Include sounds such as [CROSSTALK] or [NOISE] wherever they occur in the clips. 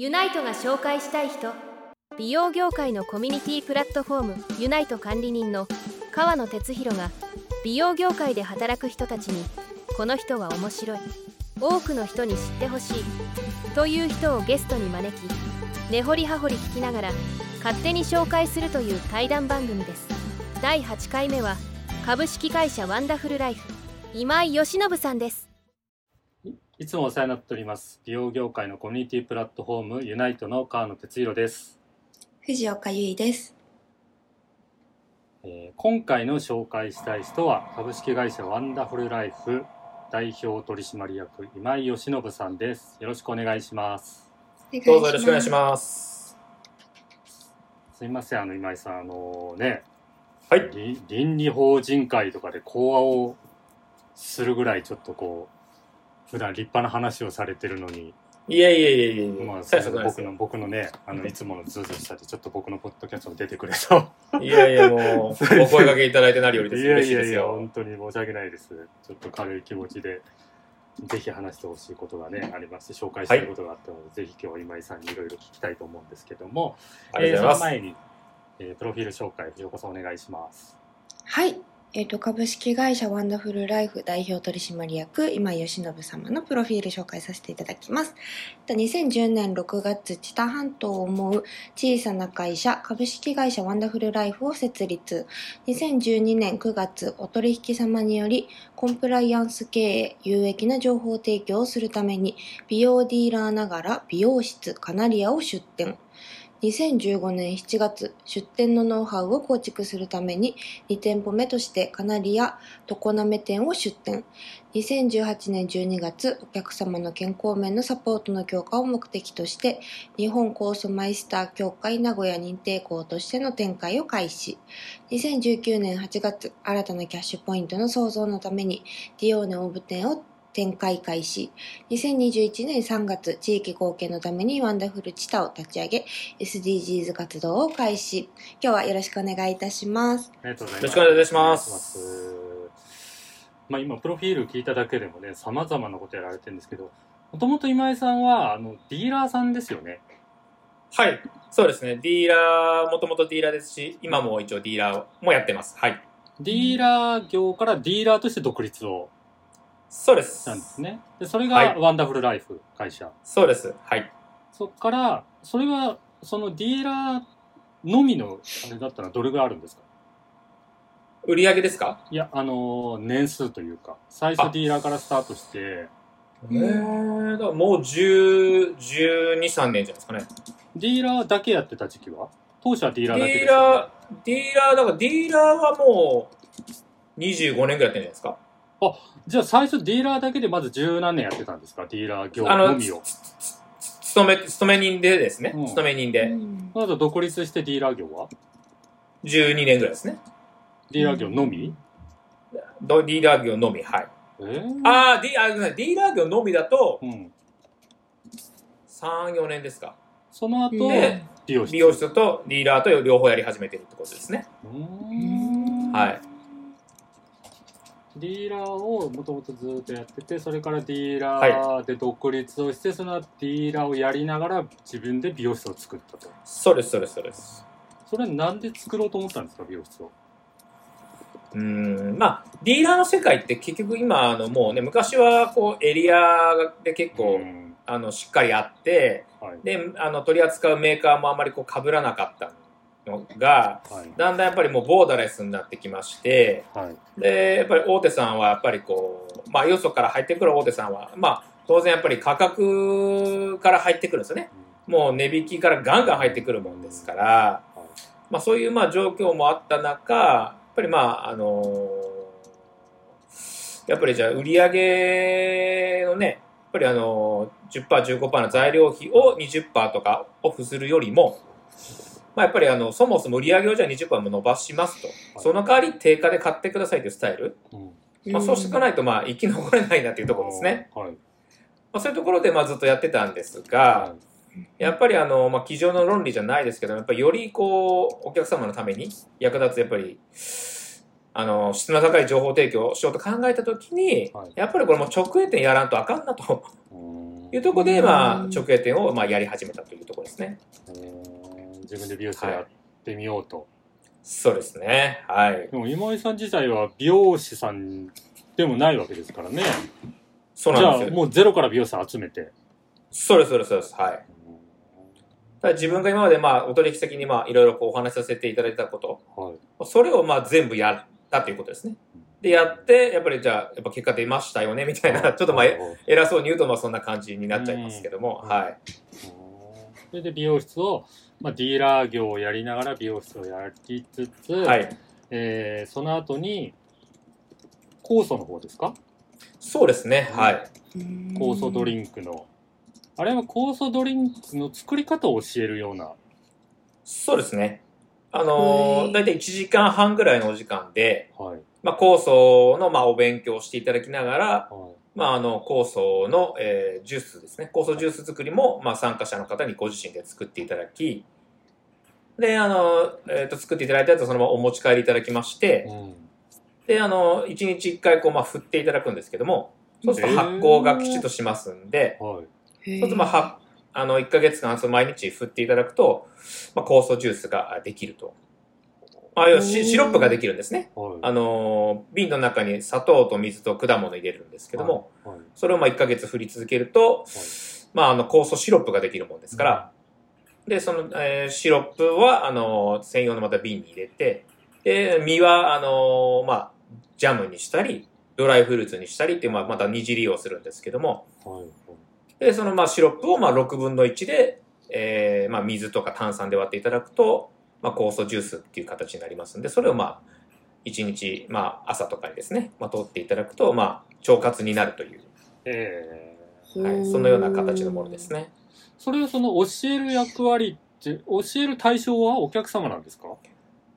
ユナイトが紹介したい人。美容業界のコミュニティプラットフォームユナイト管理人の川野哲弘が美容業界で働く人たちにこの人は面白い。多くの人に知ってほしい。という人をゲストに招き根掘り葉掘り聞きながら勝手に紹介するという対談番組です。第8回目は株式会社ワンダフルライフ今井義信さんです。いつもお世話になっております美容業界のコミュニティプラットフォームユナイトの川野哲弘です、藤岡優衣です。えー今回の紹介したい人は株式会社ワンダフルライフ代表取締役今井義信さんですよろしくお願いしますどうぞよろしくお願いします。すいませんあの今井さんあのねはい。り倫理法人会とかで講話をするぐらいちょっとこう普段立派な話をされてるのにいえいえいえいえいえ、まあ。僕の僕のねあのいつものズーズーしたでちょっと僕のポッドキャストに出てくれといやいや、もう、[LAUGHS] お声掛けいただいて何よりです。いや嬉しいやいや、いですよ本。当に申し訳ないです。ちょっと軽い気持ちで、ぜひ話してほしいことがね、ありまして、紹介したいことがあったので、ぜひ今日は今井さんにいろいろ聞きたいと思うんですけども、ありがとうございえーその前に、えープロフィール紹介、藤岡さんお願いします。はい。えっ、と、株式会社ワンダフルライフ代表取締役、今井義信様のプロフィール紹介させていただきます。2010年6月、知多半島を思う小さな会社、株式会社ワンダフルライフを設立。2012年9月、お取引様により、コンプライアンス経営、有益な情報提供をするために、美容ディーラーながら美容室カナリアを出店。2015年7月、出店のノウハウを構築するために2店舗目としてカナリア常滑店を出店。2018年12月、お客様の健康面のサポートの強化を目的として、日本酵素マイスター協会名古屋認定校としての展開を開始。2019年8月、新たなキャッシュポイントの創造のために、ディオーネオブ店を展開開始。2021年3月、地域貢献のためにワンダフルチタを立ち上げ、SDGs 活動を開始。今日はよろしくお願いいたします。ありがとうございます。よろしくお願いいたしますお願いしますまあ今、プロフィール聞いただけでもね、様々なことやられてるんですけど、もともと今井さんは、あの、ディーラーさんですよね。はい。そうですね。ディーラー、もともとディーラーですし、今も一応ディーラーもやってます。はい。ディーラー業からディーラーとして独立をそうですしたんですね。で、それがはいワンダフルライフ会社。そうです。はい。そっから、それは、そのディーラーのみの、あれだったらどれぐらいあるんですか？売り上げですか？いや、あのー年数というか、最初ディーラーからスタートして、えー、だからもう10、12、3年じゃないですかね。ディーラーだけやってた時期は？当初はディーラーだけディーですよ、ね。ラー、ディーラー、だからディーラーはもう25年ぐらいやってるんじゃないですか。じゃあ最初ディーラーだけでまず十何年やってたんですか？ディーラー業あののみを。勤め、勤め人でですね。うん勤め人でまず独立してディーラー業は？12年ぐらいですね。ディーラー業のみ、ドディーラー業のみ、はい。えー、あーディあごめんなさいディーラー業のみだとうん。3、4年ですか。その後、で美容室。美容室とディーラーと両方やり始めてるってことですね。うーんはい。ディーラーをもともとずっとやっててそれからディーラーで独立をして、その後ディーラーをやりながら自分で美容室を作ったと。そうです、そうです、そうです。それはなんで作ろうと思ったんですか美容室を？うーん、まあ、ディーラーの世界って結局今、あの、もうね、昔はこう、エリアで結構、うん。あの、しっかりあって、はい。で、あの、取り扱うメーカーもあんまりこう、被らなかったのが、はい。だんだんやっぱりもうボーダレスになってきまして、はい。で、やっぱり大手さんはやっぱりこう、まあ、よそから入ってくる大手さんは、まあ、当然やっぱり価格から入ってくるんですよね。もう値引きからガンガン入ってくるもんですから、はい。まあ、そういうまあ状況もあった中、やっぱりまあ、あのやっぱりじゃあ売り上げのね、やっぱりあの10%、15%の材料費を20%とかオフするよりも、まあ、やっぱりあのそもそも売り上げをじゃあ20%も伸ばしますと、その代わり定価で買ってくださいというスタイル、うん。まあ、そうしていかないとまあ生き残れないなというところですね。はい。まあ、そういうところでまあずっとやってたんですが、はやっぱりあの、まあ、机上の論理じゃないですけど、やっぱりよりこう、お客様のために役立つ、やっぱり、あの、質の高い情報提供をしようと考えたときに、はい。やっぱりこれもう直営店やらんとあかんなと。いうところで、まあ、直営店をまあやり始めたというところですね。うん自分で美容室をやってみようと。そうですね。はい。でも今井さん自体は美容師さんでもないわけですからね。じゃあそうなんですよ。もうゼロから美容師さん集めて。そうです、そうです、そうです。はい。ただ自分が今までまあ、お取引先にまあ、いろいろこうお話しさせていただいたこと、はい。それをまあ全部やったということですね。で、やって、やっぱりじゃあ、やっぱ結果出ましたよね、みたいな、ちょっとまあ、え偉そうに言うとまあそんな感じになっちゃいますけども、うんはい。それで美容室を、まあ、ディーラー業をやりながら美容室をやりつつ、はい。えーその後に酵素の方ですか？そうですね、はい。酵素ドリンンクの。あれは酵素ドリンクの作り方を教えるような。そうですね。あのー、はいだいたい1時間半ぐらいのお時間で、はい。まあ、酵素のまあお勉強をしていただきながら、はまあ、あの、酵素の、えージュースですね。酵素ジュース作りも、まあ、参加者の方にご自身で作っていただき、で、あの、えっ、と、作っていただいたやつをそのままお持ち帰りいただきましいて、うんで、あの、1日1回こう、まあ、振っていただくんですけども、そうすると発酵がきちっとしますんで、はいそうするとまあ、は、あの、1ヶ月間、その毎日振っていただくと、まあ、酵素ジュースができると。まあ、要はシシロップができるんですね。はい。あの、瓶の中に砂糖と水と果物入れるんですけども、はい。それをまあ1ヶ月振り続けると、まあ、あの、酵素シロップができるもんですから、で、その、えーシロップは、あの、専用のまた瓶に入れて、で、実は、あの、まあ、ジャムにしたり、ドライフルーツにしたりっていう、まあ、また二次利用するんですけども、はい。はい。で、その、まあ、シロップを、まあ、6分の1で、えーまあ、水とか炭酸で割っていただくと、まあ、酵素ジュースっていう形になりますんで、それを、まあ、1日、まあ、朝とかにですね、まあ、取っていただくと、まあ、腸活になるという、えはい、そのような形のものですね。ーそれをその教える役割って教える対象はお客様なんですか？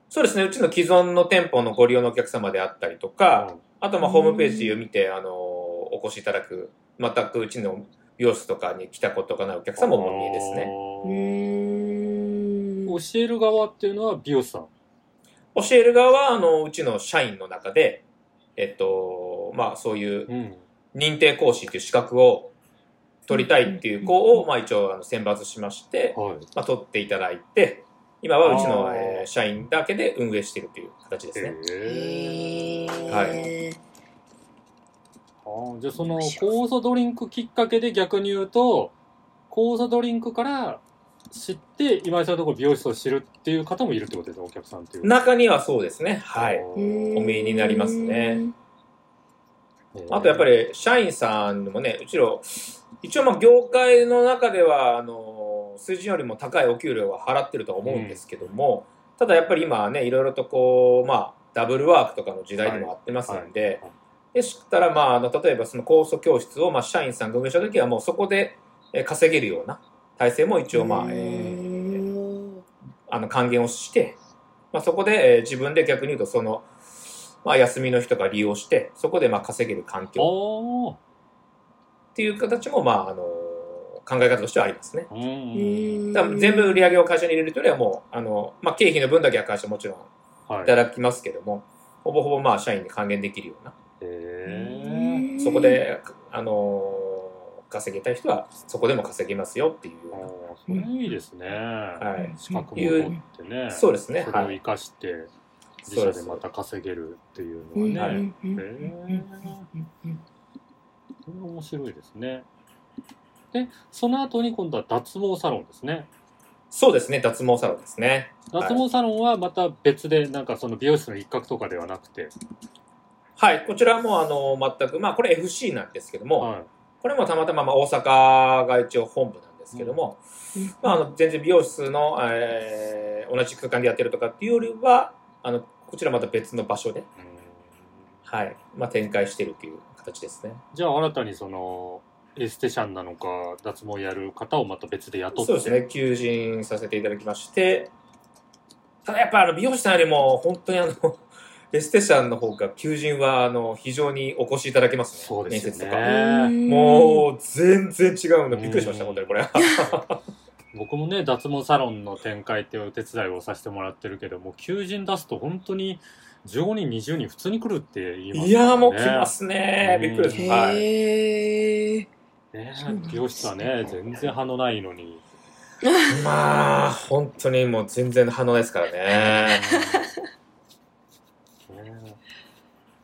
そうですね、うちの既存の店舗のご利用のお客様であったりとか、あとまあホームページを見て、あの、お越しいただく、全くうちの美容室とかに来たことがないお客様もお見えですね。教える側っていうのは美容師さん？教える側は、あの、うちの社員の中で、えっと、まあそういううん認定講師っていう資格を取りたいっていう子を、まあ一応あの選抜しまして、はい。まあ取っていただいて、今はうちの、えー社員だけで運営しているという形ですね。へー。はあーじゃあその酵素ドリンクきっかけで逆に言うと酵素ドリンクから知って今井さんのところ美容室を知るっていう方もいるってことですねお客さんっていう中にはそうですね。はい。お見えになりますね。あとやっぱり社員さんもね、うちの、一応まあ業界の中では、あの、数字よりも高いお給料は払ってるとは思うんですけども、ただやっぱり今はね、いろいろとこう、まあ、ダブルワークとかの時代にもあってますんで、はいはいでしたら、まあ、あの、例えばその酵素教室を、まあ、社員さんが運営したときはもうそこでえー稼げるような体制も一応、まあ、うえーあの、還元をして、まあ、そこで、えー自分で逆に言うと、その、まあ、休みの日とか利用して、そこで、まあ、稼げる環境あっていう形も、まあ、あの、考え方としてはありますね。あうんだ全部売り上げを会社に入れるというよりはもう、あの、まあ、経費の分だけは会社もちろんはい。いただきますけども、ほぼほぼ、まあ、社員に還元できるような、へそこで、あの、稼げたい人は、そこでも稼げますよっていう。それいいですね、はい。資格も取ってね。そうですね。それをはい。生かして自社でまた稼げるっていううん。のはね、へえそれ面白いですね。でその後に今度は脱毛サロンですね。そうですね。脱毛サロンですね。はい。脱毛サロンはまた別でなんかその美容室の一角とかではなくて、はい。こちらも、あの、全く、まあ、これ FC なんですけども、はい、これもたまたま、まあ、大阪が一応本部なんですけども、まあ、あの全然美容室の、えー同じ空間でやってるとかっていうよりは、あの、こちらまた別の場所で、うんはい。まあ、展開してるという形ですね。じゃあ新たにそのエステシャンなのか脱毛やる方をまた別で雇ってそうですね。求人させていただきまして、ただやっぱあの美容師さんよりも本当にあの、エステシャンの方が求人はあの非常にお越しいただけますね。そうですよね面接とか。もう全然違うの。びっくりしました、うん本当にこれ。[LAUGHS] 僕もね脱毛サロンの展開っていうお手伝いをさせてもらってるけども求人出すと本当に15人20人普通に来るって言いますいやーもう来ねますね。びっくりです。はい。へえ。ね美容室はね、全然反応ないのに。[LAUGHS] まあ、本当にもう全然反応ないですからね。ね [LAUGHS]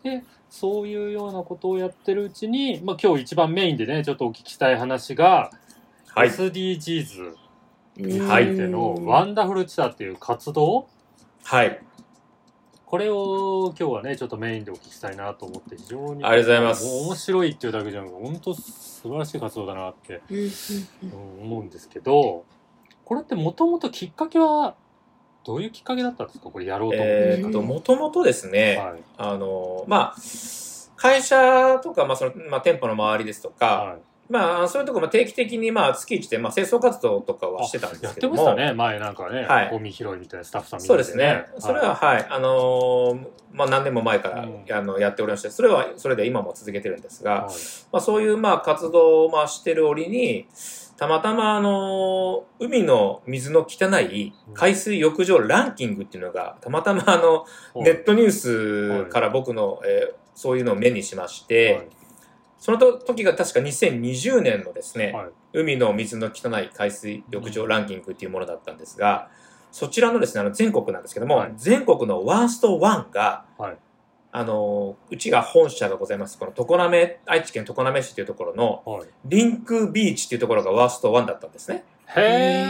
で、そういうようなことをやってるうちに、まあ今日一番メインでね、ちょっとお聞きしたい話が、はい。SDGs にに入ってのワンダフルチタっていう活動、はい。これを今日はね、ちょっとメインでお聞きしたいなと思って、非常に。ありがとうございます面白いっていうだけじゃなくて、本当素晴らしい活動だなって思うんですけど、これってもともときっかけは、どういうきっかけだったんですか？これやろうと思って。えーっと、もともとですね、はい。あの、まあ、会社とか、まあ、その、まあ、店舗の周りですとか、はい。まあ、そういうところ、まあ、定期的に、まあ、月一で、まあ、清掃活動とかはしてたんでやっすけども。てましたね、前なんかね、はい。ゴミ拾いみたいなスタッフさんみたそいうなですね。それは、はい、あのーまあ、何年も前から、うん。あのやっておりまして、それは、それで今も続けてるんですが、はい。まあ、そういう、まあ、活動を、まあ、してる折に、たまたま、あのー海の水の汚い海水浴場ランキングっていうのが、たまたま、あの、ネットニュースから僕の、えーそういうのを目にしまして、はい。その時が確か2020年のですね、はい。海の水の汚い海水浴場ランキングっていうものだったんですが、そちらのですね、あの全国なんですけども、はい。全国のワースト1が、はいあの、うちが本社がございます、この常滑、愛知県常滑市というところの、はいリンクビーチっていうところがワースト1だったんですね。へ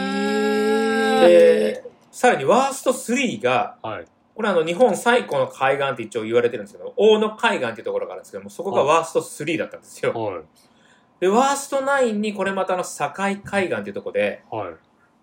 ーで、さらにワースト3が、はい。これあの日本最古の海岸って一応言われてるんですけど、大野海岸っていうところがあるんですけども、そこがワースト3だったんですよ。はい。で、ワースト9にこれまたあの境海岸っていうところで、はい。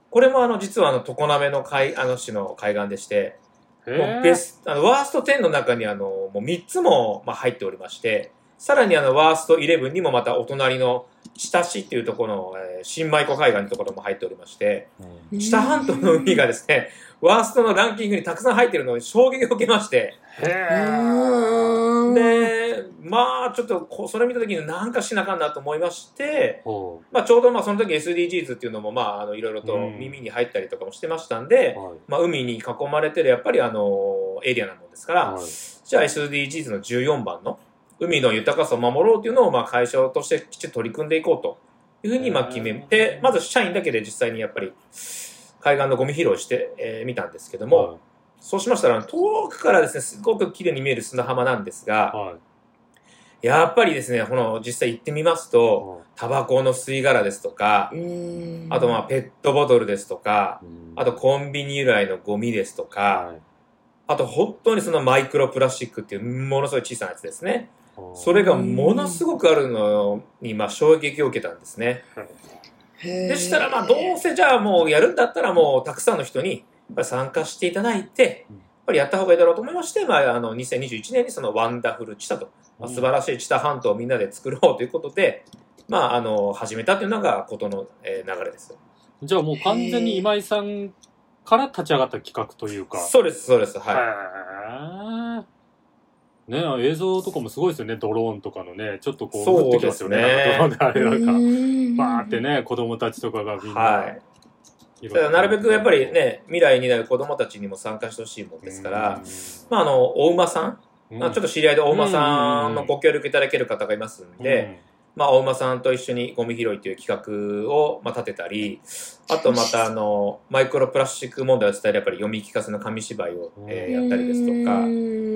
これもあの実はあの常滑の海、あの市の海岸でして、ベスあのワースト10の中にあのもう3つもまあ入っておりまして、さらにあのワースト11にもまたお隣の知多市っていうところの、えー新米湖海岸っていうところも入っておりまして、うん。知多半島の海がですね、ワーストのランキングにたくさん入ってるのに衝撃を受けまして、へー。で、まあちょっとこうそれ見た時になんかしなあかんなと思いまして、ほまあちょうどまあその時 SDGs っていうのもまああのいろいろとうん。耳に入ったりとかもしてましたんで、うはい。まあ海に囲まれてるやっぱりあのエリアなもんですから、はい。じゃあ SDGs の14番の海の豊かさを守ろうというのをまあ会社としてきちっと取り組んでいこうというふうにまあ決めて、まず社員だけで実際にやっぱり海岸のゴミ拾いをしてみ、えー見たんですけども、はい。そうしましたら遠くからですね、すごく綺麗に見える砂浜なんですが、はいやっぱりですね、この実際行ってみますと、タバコの吸い殻ですとか、うん。あとまあペットボトルですとか、うん。あとコンビニ由来のゴミですとか、はい。あと本当にそのマイクロプラスチックっていうものすごい小さなやつですね。それがものすごくあるのに、まあ衝撃を受けたんですね。でしたらまあどうせじゃあもうやるんだったらもうたくさんの人に参加していただいて、ぱりやった方がいいだろうと思いまして、まああの2021年にそのワンダフルチタと、まあ、素晴らしい知多半島をみんなで作ろうということで、まああの始めたというのがことの、えー流れです。じゃあもう完全に今井さんから立ち上がった企画というか。そうです、そうです。はい。い。ね映像とかもすごいですよね、ドローンとかのね。ちょっとこう、そう降ってきますよね。ねなんかドローンであれなんか、うんバーってね、子供たちとかがみんな。はい。なるべくやっぱりね、未来になる子供たちにも参加してほしいもんですから、まああの、お馬さん、うん、まあちょっと知り合いでお馬さんのご協力いただける方がいますんで、まあ、お馬さんと一緒にゴミ拾いという企画を、まあ、立てたり、あとまた、あの、マイクロプラスチック問題を伝えるやっぱり読み聞かせの紙芝居を、えーやったりですとか、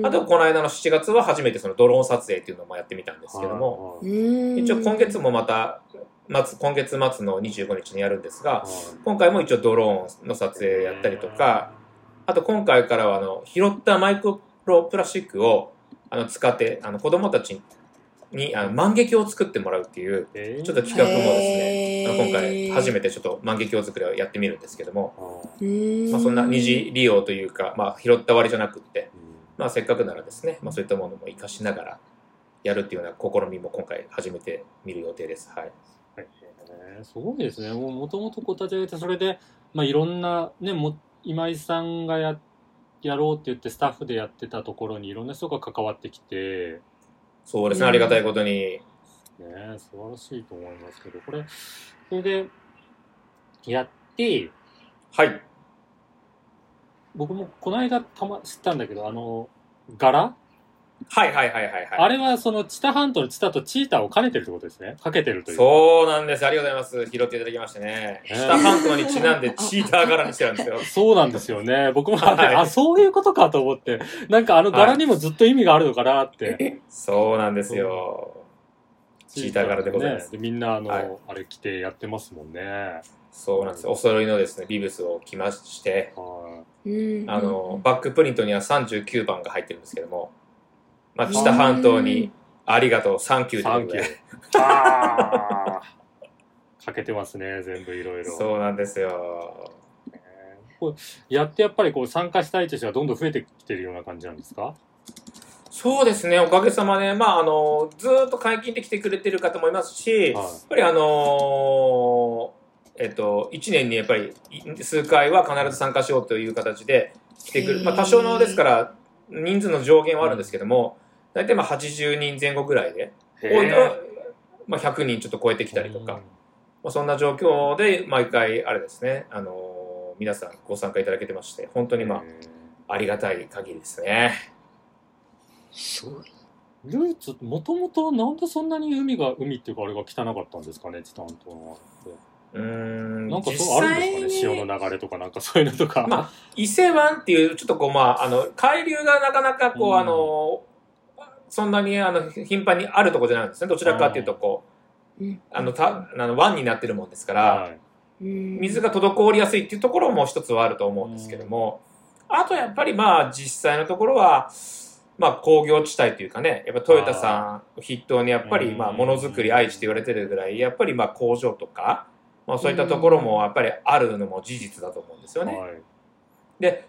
あと、この間の7月は初めてそのドローン撮影っていうのもやってみたんですけども、も、一応今月もまた、末今月末の25日にやるんですが、今回も一応ドローンの撮影やったりとか、あと今回からはあの拾ったマイクロプラスチックをあの使ってあの子供たちにあの万華鏡を作ってもらうっていうえーちょっと企画もですね、今回初めてちょっと万華鏡作りをやってみるんですけども、うんまあ、そんな二次利用というか、まあ、拾った割りじゃなくって、まあ、せっかくならですね、まあ、そういったものも活かしながらやるっていうような試みも今回初めて見る予定です。はい。すごいですね。もともとこう立ち上げて、それで、まあ、いろんな、ね、も今井さんがややろうって言ってスタッフでやってたところにいろんな人が関わってきて、そうですね、うんありがたいことに。ね、素晴らしいと思いますけど、これ、それで、やって、はい。僕もこの間たま知ったんだけど、あの、柄はいはいはいはいはい。あれはその知多半島の知多とチーターを兼ねてるってことですね。かけてるという。そうなんです。ありがとうございます。拾っていただきましてね。ね知多半島にちなんでチーター柄にしてるんですよ。[LAUGHS] そうなんですよね。僕もあれ、はいあ、そういうことかと思って、なんかあの柄にもずっと意味があるのかなって。[LAUGHS] そうなんですよ。チーター柄でございますねみんなあの、はいあれ着てやってますもんね。そうなんです。お揃いのですね、ビブスを着まして、あの、バックプリントには39番が入ってるんですけども、まあ、知多半島にありがとう、サンキューということで。かけてますね、全部いろいろ。そうなんですよ。こうやってやっぱりこう参加したい人がどんどん増えてきてるような感じなんですか？そうですね、おかげさまで、まあ、あの、ずーっと解禁で来てくれてる方もいますし、やっはぱりあのーえっと、1年にやっぱりい数回は必ず参加しようという形で来てくる。まあ、多少のですから、人数の上限はあるんですけども、大体まあ80人前後ぐらいで、い。多いと、まあ、100人ちょっと超えてきたりとか、まあ、そんな状況で毎回、あれですね、あのー皆さんご参加いただけてまして、本当にまあ、ありがたい限りですね。すごい。唯一、もともとなんでそんなに海が、海っていうかあれが汚かったんですかね、知多半島のあれって。うーん、なんか実そうあるんですかね、潮の流れとかなんかそういうのとか。まあ伊勢湾っていう、ちょっとこう、まあ、あの、海流がなかなかこう、うんあの、そんなにあの頻繁にあるとこじゃないんですね。どちらかっていうと、こう、うん。あの、た、あの、湾になってるもんですから、はい水が滞りやすいっていうところも一つはあると思うんですけども、あとやっぱりまあ、実際のところは、まあ、工業地帯というかね、やっぱトヨタさんを筆頭にやっぱり、うんまあ、ものづくり愛知と言われてるぐらい、やっぱりまあ、工場とか、まあ、そういったところもやっぱりあるのも事実だと思うんですよね。はい。で、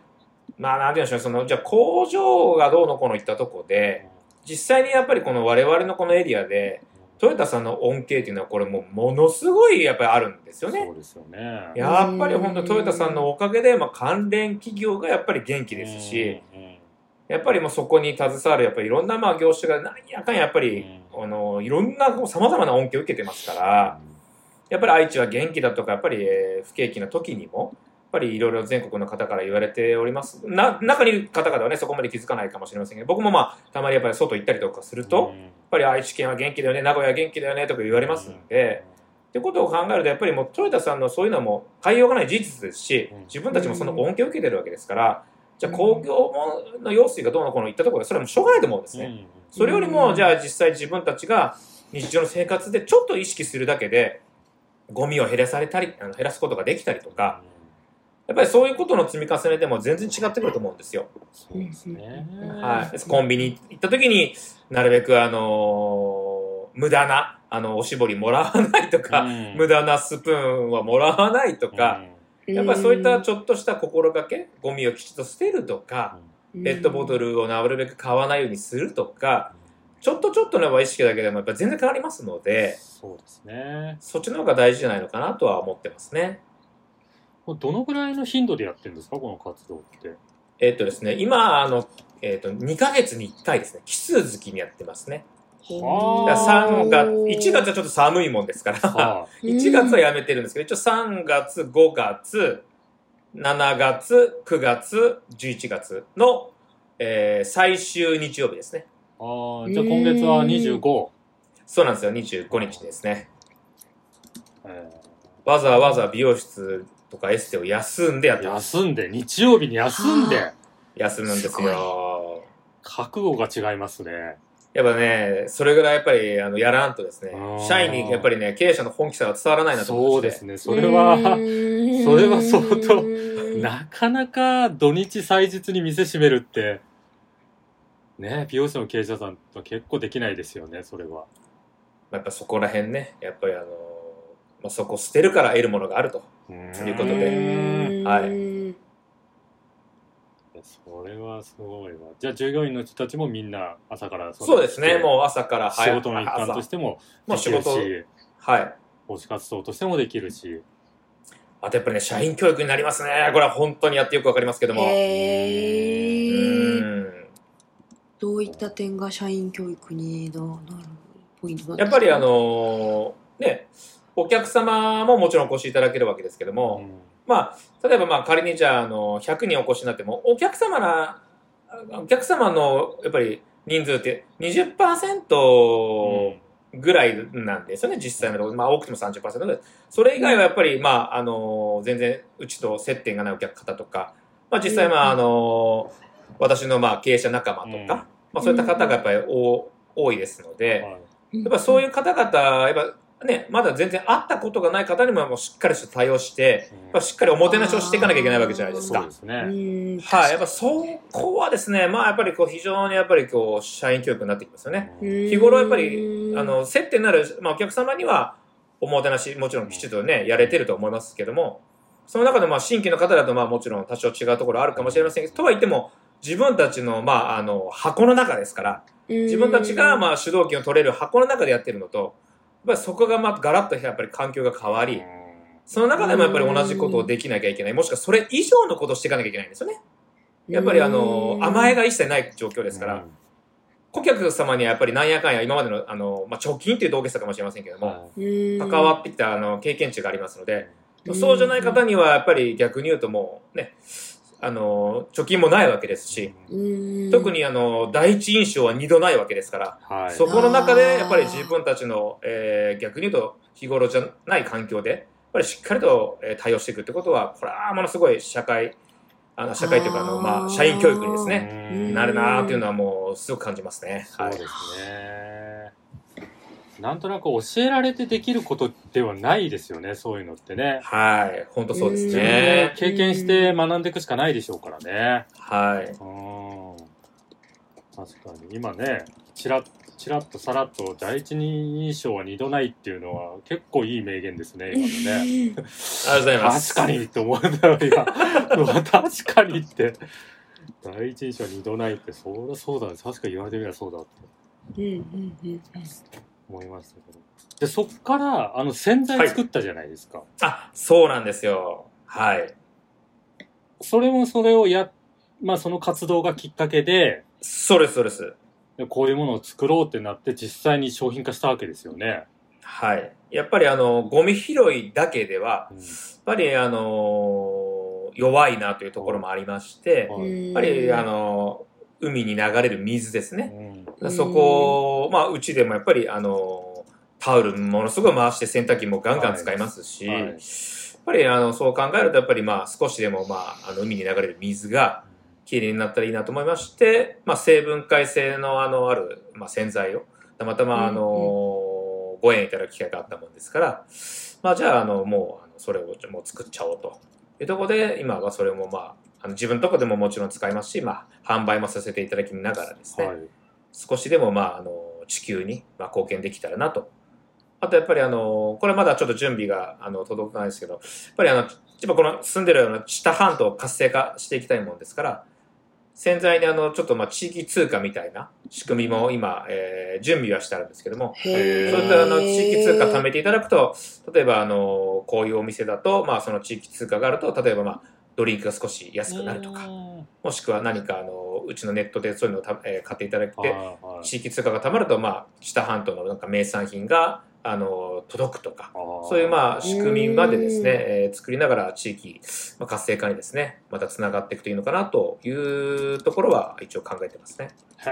まあ、なんて言うんでしょう、その、じゃあ工場がどうのこうのいったとこで、実際にやっぱりこの我々のこのエリアで、トヨタさんの恩恵っていうのはこれもうものすごいやっぱりあるんですよね。そ。うですよね。やっぱり本当トヨタさんのおかげで、まあ、関連企業がやっぱり元気ですし、やっぱりもうそこに携わるやっぱりいろんなまあ業種がなんやかんややっぱり、あのいろんなさまざまな恩恵を受けてますから、やっぱり愛知は元気だとかやっぱりえー不景気な時にもぱりいろいろ全国の方から言われております。な中にいる方々はねそこまで気づかないかもしれませんけど僕もまあたまにやっぱり外行ったりとかすると、やっぱり愛知県は元気だよね名古屋は元気だよねとか言われますんで、ってことを考えるとやっぱりもうトヨタさんのそういうのはもう変えようがない事実ですしうん。自分たちもその恩恵を受けてるわけですからじゃあ工業の用水がどうのこうのいったところでそれはもうしょうがないと思うんですね。うん。それよりも、じゃあ実際自分たちが日常の生活でちょっと意識するだけで、ゴミを減らされたり、あの減らすことができたりとか、やっぱりそういうことの積み重ねでも全然違ってくると思うんですよ。そうですね。はい。コンビニ行った時になるべくあのー無駄な、あの、おしぼりもらわないとか、うん無駄なスプーンはもらわないとか、やっぱりそういったちょっとした心がけ、ゴミをきちっと捨てるとか、ペットボトル。ルをなるべく買わないようにするとか、ちょっとちょっとの意識だけでもやっぱ全然変わりますので、そうですね。そっちの方が大事じゃないのかなとは思ってますね。どのぐらいの頻度でやってるんですか、この活動って。えっとですね、今、あの、えっと、2ヶ月に1回ですね、奇数月にやってますね。はだから3月、1月はちょっと寒いもんですから、は1 [LAUGHS] 月はやめてるんですけど、一応3月、5月、7月、9月、11月の、えー最終日曜日ですね。あーじゃあ今月は25。そうなんですよ、25日ですね。えわざわざ美容室とかエステを休んでやっーてます。休んで、日曜日に休んで、休むんですよ。覚悟が違いますね。やっぱね、それぐらいやっぱり、あの、やらんとですね社員にやっぱりね、経営者の本気さが伝わらないなと思ってそうですね。それは、それは相当ななかなか土日祭日に店閉めるって、ね、美容室の経営者さんと結構できないですよね、それは。やっぱそこら辺ね、やっぱりあの、まあ、そこ捨てるから得るものがあると。ということで。はい。それはすごいわ。じゃあ従業員の人たちもみんな朝からそうですね、うもう朝から仕事の一環としてももう仕事。できるし、はい。奉仕活動としてもできるし。あとやっぱりね、社員教育になりますね。これは本当にやってよくわかりますけども。どういった点が社員教育にななるポイントなんですか？やっぱりあのね、お客様ももちろんお越しいただけるわけですけども、まあ、例えばまあ仮にじゃあ、あの、100人お越しになっても、お客様な、お客様の、やっぱり、人数って20%ぐらいなんですよね、実際のところ。まあ、多くても30%ぐらい。それ以外はやっぱり、まあ、あの、全然、うちと接点がないお客方とか、まあ、実際、まあ、あの、私の、まあ、経営者仲間とか、うん。まあ、そういった方がやっぱり多多いですので、はい。やっぱそういう方々、やっぱね、まだ全然会ったことがない方にももうしっかりと対応して、やっぱしっかりおもてなしをしていかなきゃいけないわけじゃないですかそうで。すね。うんはい、やっぱそこはですね、まあやっぱりこう非常にやっぱりこう社員教育になってきますよね。日頃やっぱり、あの、接点になる、まあお客様にはおもてなし、もちろんきちっとね、やれてると思いますけども、その中でまあ新規の方だとまあもちろん多少違うところあるかもしれませんけど、とは言っても、自分たちの、まあ、あの、箱の中ですから、自分たちが、まあ、主導権を取れる箱の中でやってるのと、ぱりそこが、まあ、ガラッとやっぱり環境が変わり、その中でもやっぱり同じことをできなきゃいけない、もしくはそれ以上のことをしていかなきゃいけないんですよね。やっぱりあの、甘えが一切ない状況ですから、顧客様にはやっぱりなんやかんや今までの、あの、まあ、貯金っていうと大げさかもしれませんけども、関わってきたあの経験値がありますので、そうじゃない方にはやっぱり逆に言うともうね、あの、貯金もないわけですし、特にあの、第一印象は二度ないわけですから、はい。そこの中でやっぱり自分たちの、えー逆に言うと日頃じゃない環境で、やっぱりしっかりとえー対応していくってことは、これはものすごい社会、あの社会というかあの、まあ、社員教育にですね、うんなるなーっていうのはもうすごく感じますね。はいそうです。ね。なんとなく教えられてできることではないですよね、そういうのってね。はい。本当そうですね。経験して学んでいくしかないでしょうからね。はい。うん。確かに。今ね、ちらっ、ちらっとさらっと第一印象は二度ないっていうのは結構いい名言ですね、今のね。ありがとうございます。確かにって思うんだよ、いや。確かにって。第一印象は二度ないって、そりゃそうだね。確かに言われてみればそうだって思いましたけど。で、そっから、あの、洗剤作ったじゃないですか。あ、そうなんですよ。はい。それもそれをや、まあその活動がきっかけで、そうです、そうです。でこういうものを作ろうってなって実際に商品化したわけですよね。はい。やっぱりあの、ゴミ拾いだけでは、うんやっぱりあの、弱いなというところもありまして、はいやっぱりあの、海に流れる水ですね。うん。うんそこを、まあ、うちでもやっぱりあの、タオルものすごい回して洗濯機もガンガン使いますし、はい。はいやっぱりあの、そう考えるとやっぱりまあ、少しでもまあ、あの、海に流れる水がきれいになったらいいなと思いまして、まあ、成分解性のあの、ある、まあ、洗剤を、たまたまあの、ご縁いただく機会があったもんですから、まあ、じゃあ、あの、もう、それをもう作っちゃおうと。いうところで、今はそれもまあ、あの自分のとこでももちろん使いますし、まあ、販売もさせていただきながらですね、はい。少しでも、まあ、あの、地球に、まあ、貢献できたらなと。あと、やっぱりあの、これまだちょっと準備が、あの、届かないですけど、やっぱりあの、やっぱこの住んでるような知多半島を活性化していきたいもんですから、潜在にあの、ちょっとまあ、地域通貨みたいな仕組みも今、えー準備はしてあるんですけども、そういったあの地域通貨貯めていただくと、例えばあの、こういうお店だと、まあその地域通貨があると、例えばまあ、ドリンクが少し安くなるとか、うんもしくは何かあの、うちのネットでそういうのをた、えー買っていただいて、地域通貨が貯まると、まあ、知多半島のなんか名産品が、あの、届くとか、そういうまあ、仕組みまでですねうん、えー作りながら地域、まあ、活性化にですね、また繋がっていくといいのかなというところは一応考えてますね。は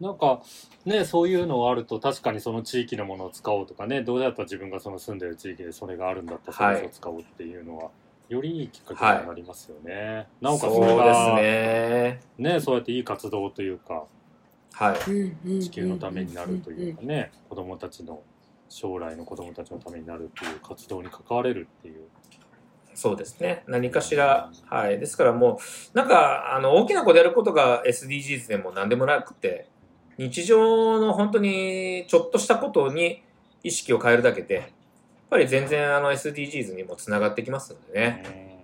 なんかねそういうのがあると確かにその地域のものを使おうとかねどうやったら自分がその住んでる地域でそれがあるんだったらそはいれを使おうっていうのは、よりいいきっかけになりますよね、なおかつそうですそれがね。ねそうやっていい活動というかはい。地球のためになるというかね子供たちの将来の子供たちのためになるっていう活動に関われるっていうそうですね。何かしら、はい。ですからもう、なんか、あの、大きなことやることが SDGs でも何でもなくて、日常の本当にちょっとしたことに意識を変えるだけで、やっぱり全然あの SDGs にもつながってきますのでね。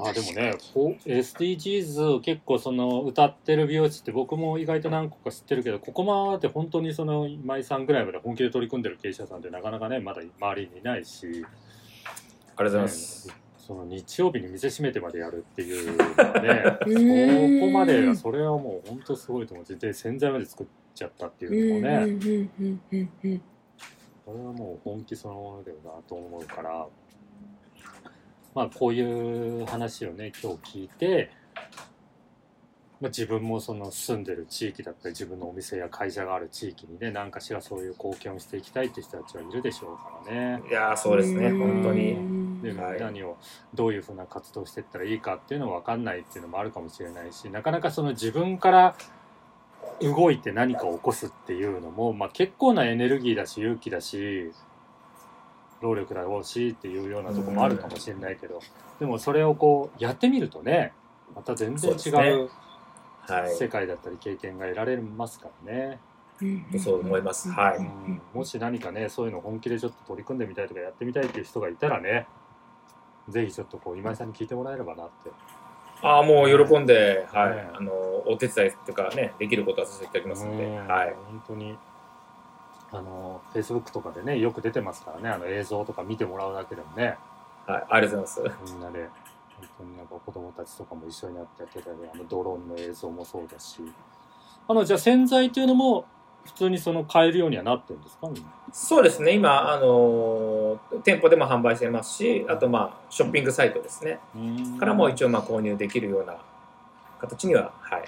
あでもね SDGs を結構その歌ってる美容室って僕も意外と何個か知ってるけどここまで本当にその今井さんぐらいまで本気で取り組んでる経営者さんってなかなかねまだ周りにいないし、ありがとうございます。その日曜日に店閉めてまでやるっていうのはね [LAUGHS] そこまでそれはもう本当すごいと思う。で洗剤まで作っちゃったっていうのもね、それはもう本気そのものだよなと思うから。まあこういう話をね今日聞いてまあ、自分もその住んでる地域だったり自分のお店や会社がある地域にね何かしらそういう貢献をしていきたいって人たちはいるでしょうからね。いやーそうですね。本当にではい。何をどういうふうな活動をしていったらいいかっていうのも分かんないっていうのもあるかもしれないしなかなかその自分から動いて何かを起こすっていうのも、まあ、結構なエネルギーだし勇気だし労力だろうしっていうようなとこもあるかもしれないけど、でもそれをこうやってみるとねまた全然違そう世界だったり経験が得られますからね。そう思います。はういん。もし何かねそういうの本気でちょっと取り組んでみたいとかやってみたいっていう人がいたらねぜひちょっとこう今井さんに聞いてもらえればなって。ああもう喜んではい、ねあのお手伝いとかねできることはさせていただきますので、うんはい。本当にあのフェイスブックとかでねよく出てますからねあの映像とか見てもらうだけでもね。はい、ありがとうございます。みんなで本当になんか子供たちとかも一緒になってやってたりあのドローンの映像もそうだし。あのじゃあ洗剤というのも普通にその買えるようにはなってるんですか？そうですね。今あの店舗でも販売してますしあとまあショッピングサイトですね。からも一応まあ購入できるような形には、はい、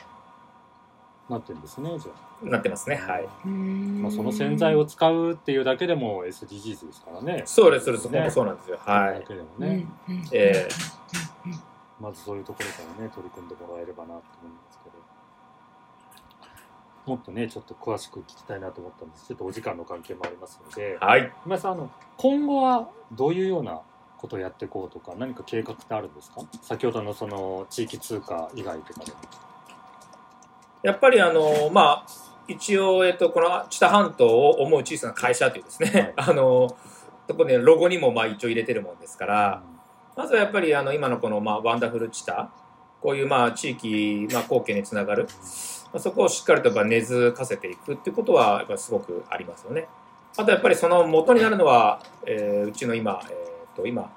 なってるんですねじゃあ。なってますねはい。まあ、その洗剤を使うっていうだけでも SDGs ですからね。そうですそうです、ね。本当そうなんですよ。はい。だけでもね、えまずそういうところからね取り組んでもらえればなと思うんですけど。もっとねちょっと詳しく聞きたいなと思ったんです。ちょっとお時間の関係もありますので。ー、はい。今井さんあの今後はどういうようなことをやっていこうとか何か計画ってあるんですか？先ほどのその地域通貨以外とかでも。やっぱりあのまあ一応、えっと、この知多半島を思う小さな会社というですね、[LAUGHS] あのところでロゴにもまあ一応入れてるもんですから、まずはやっぱりあの今のこの、まあ、ワンダフルチタこういうまあ地域、まあ、貢献につながる、まあ、そこをしっかりとやっぱ根付かせていくっていうことはやっぱすごくありますよね。あとやっぱりその元になるのは、えーうちの今、えー、と今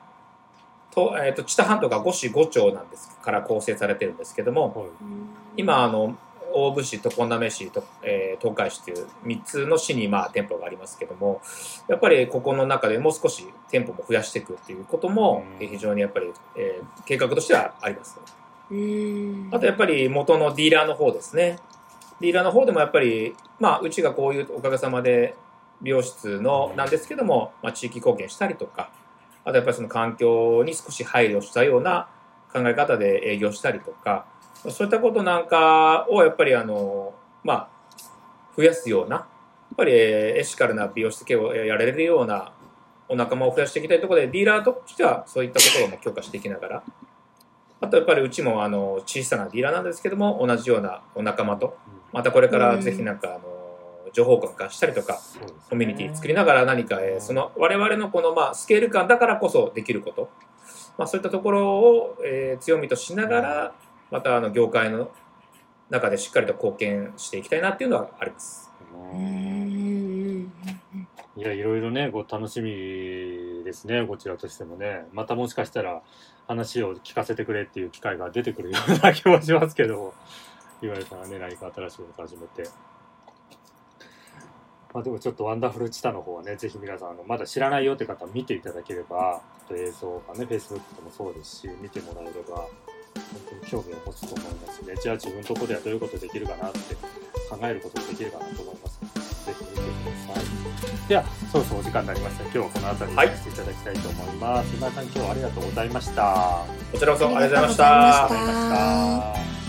と,、えー、と知多半島が5市5町なんですから構成されてるんですけどもはい今あの大府市、常滑市と、えー東海市という3つの市にまあ店舗がありますけどもやっぱりここの中でもう少し店舗も増やしていくっていうことも非常にやっぱり、えー計画としてはあります。うんあとやっぱり元のディーラーの方ですね。ディーラーの方でもやっぱり、まあ、うちがこういうおかげさまで美容室のなんですけども、まあ、地域貢献したりとか、あとやっぱりその環境に少し配慮したような考え方で営業したりとか、そういったことなんかをやっぱりあの、まあ、増やすような、やっぱりえーエシカルな美容室系をやれるようなお仲間を増やしていきたいところで、ディーラーとしてはそういったところも強化していきながら、あとやっぱりうちもあの小さなディーラーなんですけども、同じようなお仲間と、またこれからぜひなんかあの情報交換したりとか、コミュニティ作りながら何か、えーその我々のこのまあスケール感だからこそできること、まあ、そういったところを、えー強みとしながら、またあの業界の中でしっかりと貢献していきたいなっていうのはあります。いや、いろいろね、こう楽しみですね、こちらとしてもね。またもしかしたら話を聞かせてくれっていう機会が出てくるような気もしますけども、岩井さんがね、何か新しいこと始めて。まあでもちょっとワンダフルチタの方はね、ぜひ皆さん、あのまだ知らないよって方は見ていただければ、映像がね、Facebook でもそうですし、見てもらえれば、本当に興味を持つと思いますね。じゃあ自分とこではどういうことできるかなって考えることができるかなと思います、ぜひ見てください。では、そろそろお時間になりました。今日はこの辺りにさせていただきたいと思います。今井さん、今日はありがとうございました。こちらこそありがとうございました。ありがとうございました。